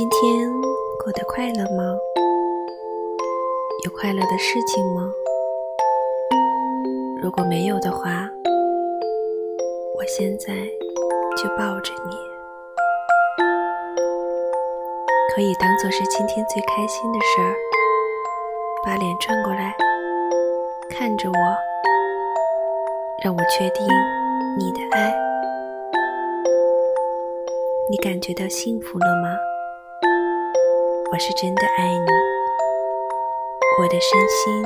今天过得快乐吗？有快乐的事情吗？如果没有的话，我现在就抱着你，可以当做是今天最开心的事儿。把脸转过来，看着我，让我确定你的爱。你感觉到幸福了吗？我是真的爱你，我的身心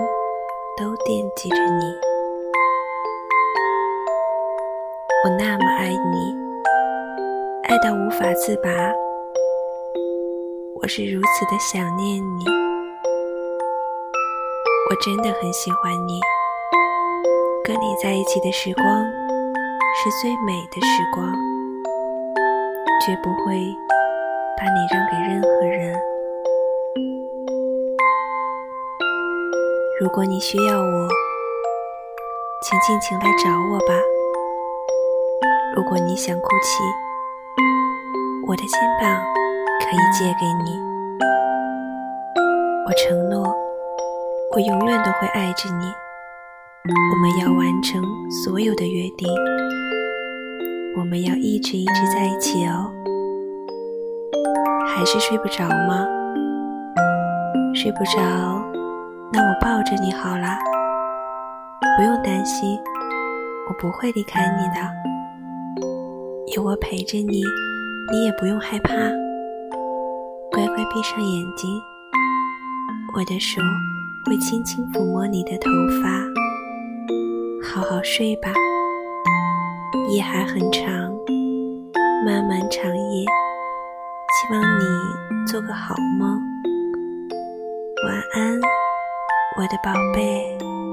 都惦记着你。我那么爱你，爱到无法自拔。我是如此的想念你，我真的很喜欢你。跟你在一起的时光是最美的时光，绝不会把你让给任何人。如果你需要我，请尽情来找我吧。如果你想哭泣，我的肩膀可以借给你。我承诺，我永远都会爱着你。我们要完成所有的约定，我们要一直一直在一起哦。还是睡不着吗？睡不着，那我抱着你好了。不用担心，我不会离开你的。有我陪着你，你也不用害怕。乖乖闭上眼睛，我的手会轻轻抚摸你的头发。好好睡吧，夜还很长，漫漫长夜，希望你做个好梦。晚安，我的宝贝。